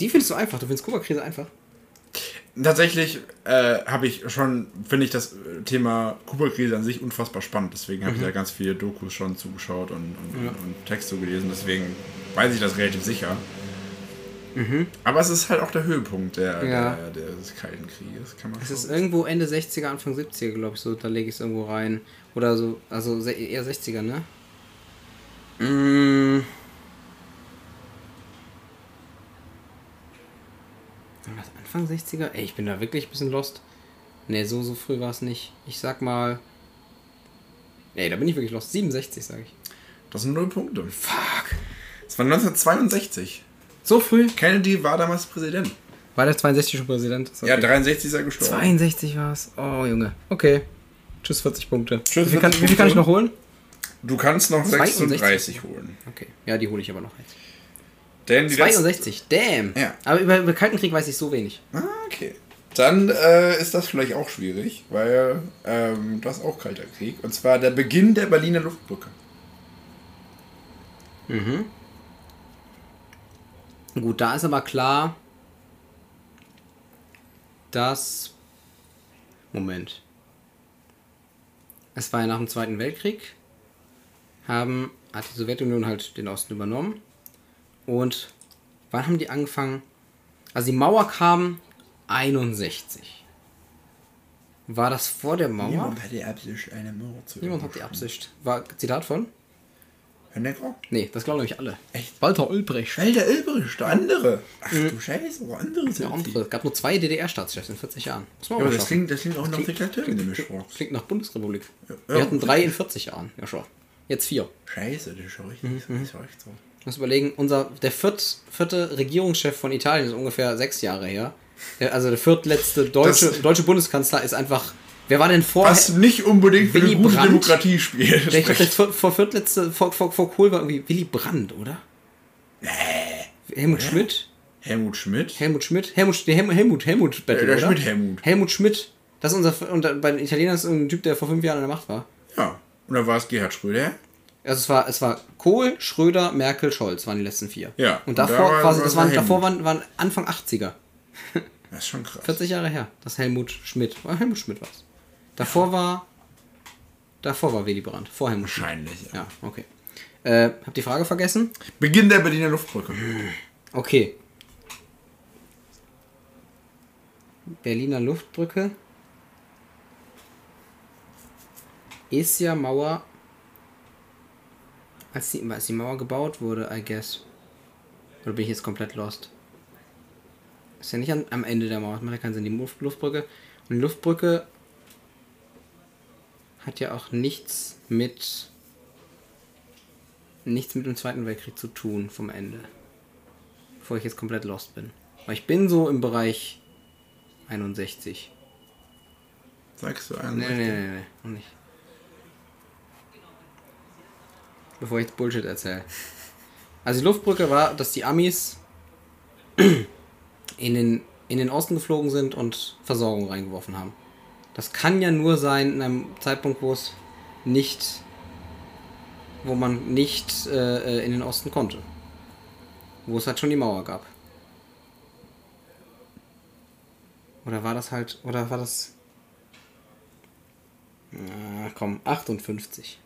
Die findest du einfach. Du findest Kuba-Krise einfach. Tatsächlich äh, habe ich schon, finde ich das äh, Thema Kuba-Krise an sich unfassbar spannend. Deswegen Mhm. habe ich da ganz viele Dokus schon zugeschaut und, und, und Texte gelesen. Deswegen weiß ich das relativ sicher. Aber es ist halt auch der Höhepunkt der, Mhm. Ja. der, des Kalten Krieges. Kann man Es ist irgendwo Ende 60er, Anfang 70er, glaube ich, so. Da lege ich es irgendwo rein. Oder so, also eher 60er, ne? Mm. Was, Anfang 60er? Ey, ich bin da wirklich ein bisschen lost. Ne, so, so früh war es nicht. Ich sag mal. Ey, da bin ich wirklich lost. 67, sag ich. Das sind null Punkte. Fuck. Es war 1962. So früh? Kennedy war damals Präsident. War der 62 schon Präsident? Ist Ja, okay. 63 ist er gestorben. 62 war es. Oh, Junge. Okay. Tschüss, 40 Punkte. Tschüss, wie, viel kann, 40 wie viel kann ich noch holen? Du kannst noch 62. 36 holen. Okay. Ja, die hole ich aber noch jetzt. Denn die letzten- 62, damn. Ja. Aber über, über Kalten Krieg weiß ich so wenig. Ah, okay. Dann äh, ist das vielleicht auch schwierig, weil ähm, das auch Kalter Krieg. Und zwar der Beginn der Berliner Luftbrücke. Gut, da ist aber klar, dass. Moment. Es war ja nach dem Zweiten Weltkrieg, haben, hat die Sowjetunion halt den Osten übernommen. Und wann haben die angefangen? Also die Mauer kam 61. War das vor der Mauer? hat die Absicht, eine Mauer zu Niemand hat die Absicht. War Zitat von? Honecker? Nee, das glauben nämlich alle. Echt? Walter Ulbricht. Walter Ulbricht, der andere. Ach du Scheiße, wo andere sind Der andere. Es gab nur zwei DDR-Staatschefs in 40 Jahren. Muss man Ja, aber das klingt, das klingt auch nach Diktatur, mich fragst. Klingt nach Bundesrepublik. Ja. Wir hatten drei in 40 Jahren. Ja, schon. Jetzt vier. Scheiße, das ist schon richtig, das ist richtig so. Ich muss überlegen, unser, der viert, vierte Regierungschef von Italien ist ungefähr sechs Jahre her. Der, also der viertletzte deutsche, Das- deutsche Bundeskanzler ist einfach. Wer war denn vor. Was nicht unbedingt für Willy eine gute Brandt? Demokratie spielt. Ich vier, vor viertletzte, vor, vor, vor Kohl war irgendwie Willy Brandt, oder? Nee. Helmut Schmidt? Helmut Schmidt? Helmut Schmidt? Helmut, nee, Helmut, Helmut, Helmut Battle, Äh, der? Schmidt Helmut. Helmut Schmidt. Das ist unser, und bei den Italienern ist ein Typ, der vor fünf Jahren an der Macht war. Ja. Und dann war es Gerhard Schröder. Also es war, es war Kohl, Schröder, Merkel, Scholz waren die letzten vier. Ja. Und Und davor da war- quasi, war das waren, davor waren, waren Anfang 80er. Das ist schon krass. 40 Jahre her. Das Helmut Schmidt. War Helmut Schmidt was. Davor war. Davor war Willy Brandt. Vor Helmut Schmidt. Wahrscheinlich, ja. Ja, okay. Äh, hab die Frage vergessen? Beginn der Berliner Luftbrücke. Okay. Berliner Luftbrücke. Ist ja Mauer. Als die, als die Mauer gebaut wurde, I guess. Oder bin ich jetzt komplett lost? Ist ja nicht an, am Ende der Mauer. Das macht ja keinen Sinn. Die Luft, Luftbrücke. Und die Luftbrücke hat ja auch nichts mit. nichts mit dem Zweiten Weltkrieg zu tun vom Ende bevor ich jetzt komplett lost bin. Weil ich bin so im Bereich 61. Sagst du Nee, einen? nee, nee, nee, nee, noch nicht. Bevor ich jetzt Bullshit erzähle. Also die Luftbrücke war, dass die Amis in den, in den Osten geflogen sind und Versorgung reingeworfen haben. Das kann ja nur sein in einem Zeitpunkt, wo es nicht wo man nicht äh, in den Osten konnte. Wo es halt schon die Mauer gab. Oder war das halt, oder war das... Na, komm, 58.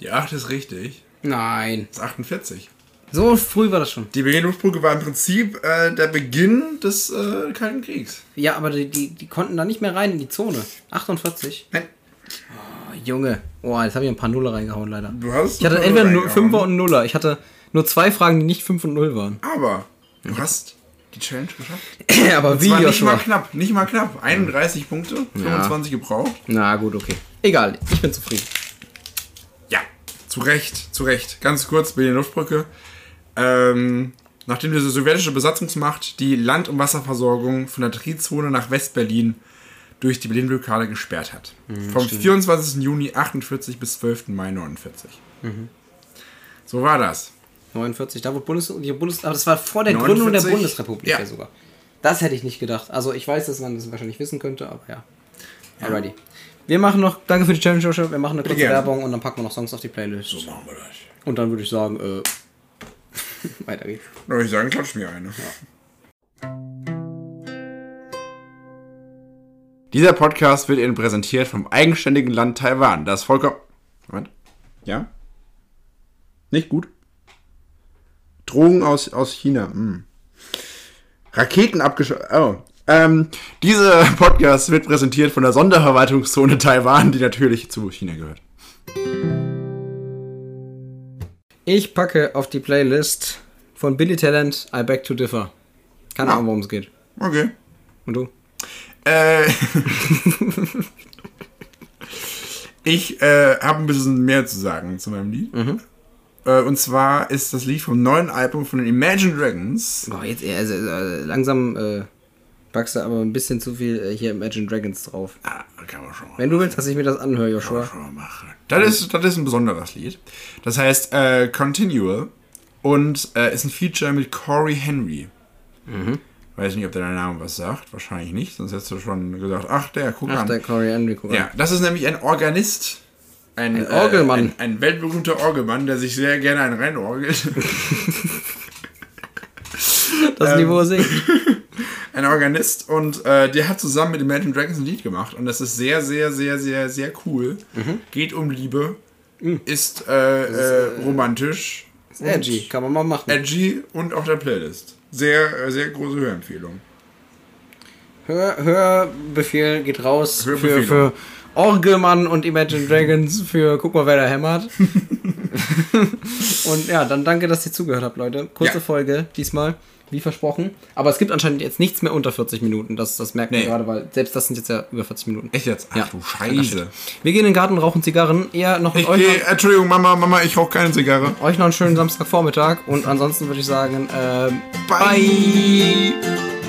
Die 8 ist richtig. Nein. Das ist 48. So früh war das schon. Die Berlin-Luftbrücke war im Prinzip äh, der Beginn des äh, Kalten Kriegs. Ja, aber die, die, die konnten da nicht mehr rein in die Zone. 48. Nein. Oh, Junge. Oh, jetzt habe ich ein paar Nuller reingehauen, leider. Du hast Ich hatte entweder nur. 5er und Nuller. Ich hatte nur zwei Fragen, die nicht 5 und 0 waren. Aber du hast die Challenge geschafft. aber wie, war nicht mal Joshua? knapp, nicht mal knapp. 31 Punkte, 25 gebraucht. Na gut, okay. Egal, ich bin zufrieden. Ja, zu Recht, zu Recht. Ganz kurz, Berlin-Luftbrücke. Ähm, nachdem diese sowjetische Besatzungsmacht die Land- und Wasserversorgung von der Trizone nach West-Berlin durch die Berlin-Blockade gesperrt hat. Vom 24. Juni 48 bis 12. Mai 49. So war das. 49, da wurde Bundes die Bundes aber das war vor der Gründung der 49? Bundesrepublik ja. Ja. sogar. Das hätte ich nicht gedacht. Also ich weiß, dass man das wahrscheinlich wissen könnte, aber ja. Alrighty. Wir machen noch, danke für die Challenge, Joshua. Wir machen eine kurze. Werbung und dann packen wir noch Songs auf die Playlist. So machen wir das. Und dann würde ich sagen, äh, weiter geht's. Würde ich sagen, klatsch mir eine. Dieser Podcast wird Ihnen präsentiert vom eigenständigen Land Taiwan, das vollkommen. Moment. Ja? Nicht gut? Drogen aus, aus China. Hm. Raketen abgeschossen. Oh. Ähm, dieser Podcast wird präsentiert von der Sonderverwaltungszone Taiwan, die natürlich zu China gehört. Ich packe auf die Playlist von Billy Talent I Beg to Differ. Keine Ahnung, worum es geht. Okay. Und du? Äh, ich äh, habe ein bisschen mehr zu sagen zu meinem Lied. Äh, und zwar ist das Lied vom neuen Album von den Imagine Dragons. Boah, jetzt also, äh, langsam äh, packst du aber ein bisschen zu viel äh, hier Imagine Dragons drauf. Ah, kann man schon mal, Wenn du willst, dass ich mir das anhöre, Joshua. schon mal machen. Das ist, das ist ein besonderes Lied. Das heißt äh, Continual und äh, ist ein Feature mit Corey Henry. Weiß nicht, ob der Name was sagt. Wahrscheinlich nicht, sonst hättest du schon gesagt, ach, der, guck Ach, an. der Corey Henry, guck Ja, das ist nämlich ein Organist. Ein, Ein Orgelmann. Äh, ein, ein weltberühmter Orgelmann, der sich sehr gerne einen reinorgelt. Das Niveau singt. ein Organist und äh, der hat zusammen mit Imagine Dragons ein Lied gemacht und das ist sehr, sehr, sehr, sehr, sehr cool. Geht um Liebe, ist, äh, äh, romantisch, Ist edgy, kann man mal machen. edgy und auf der Playlist. Sehr, äh, sehr große Hörempfehlung. Hör, Hörbefehl geht raus für, Hörbefehl. für Orgelmann und Imagine Dragons für guck mal, wer da hämmert. und ja, dann danke, dass ihr zugehört habt, Leute. Kurze Ja. Folge diesmal, wie versprochen. Aber es gibt anscheinend jetzt nichts mehr unter 40 Minuten. Das, das merkt man Nee. gerade, weil selbst das sind jetzt ja über 40 Minuten. Echt jetzt? Ach Ja. du Scheiße. Wir gehen in den Garten, rauchen Zigarren. Eher noch Ich euch, geh, noch, Entschuldigung, Mama, Mama, ich rauche keine Zigarre. euch noch einen schönen Samstagvormittag. Und ansonsten würde ich sagen, ähm, Bye.